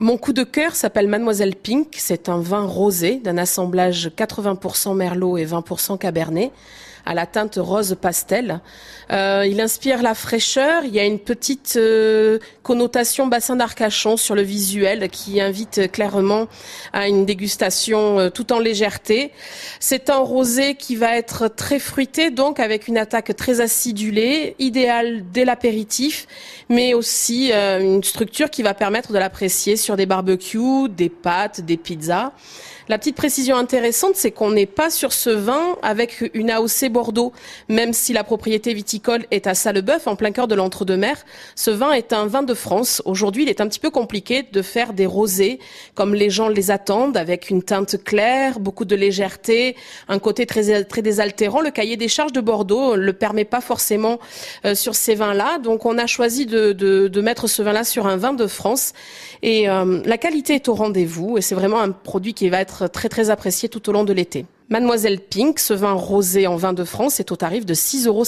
Mon coup de cœur s'appelle Mademoiselle Pink. C'est un vin rosé d'un assemblage 80% Merlot et 20% Cabernet à la teinte rose pastel. Euh, il inspire la fraîcheur. Il y a une petite euh, connotation bassin d'Arcachon sur le visuel qui invite clairement à une dégustation euh, tout en légèreté. C'est un rosé qui va être très fruité, donc avec une attaque très acidulée, idéal dès l'apéritif, mais aussi une structure qui va permettre de l'apprécier des barbecues, des pâtes, des pizzas. La petite précision intéressante, c'est qu'on n'est pas sur ce vin avec une AOC Bordeaux, même si la propriété viticole est à Sallebeuf, en plein cœur de l'entre-deux-mer. Ce vin est un vin de France. Aujourd'hui, il est un petit peu compliqué de faire des rosés comme les gens les attendent, avec une teinte claire, beaucoup de légèreté, un côté très, désaltérant. Le cahier des charges de Bordeaux le permet pas forcément euh, sur ces vins-là. Donc, on a choisi de, de, de mettre ce vin-là sur un vin de France. Et euh, la qualité est au rendez-vous et c'est vraiment un produit qui va être très très apprécié tout au long de l'été. Mademoiselle Pink, ce vin rosé en vin de France est au tarif de 6,50 euros.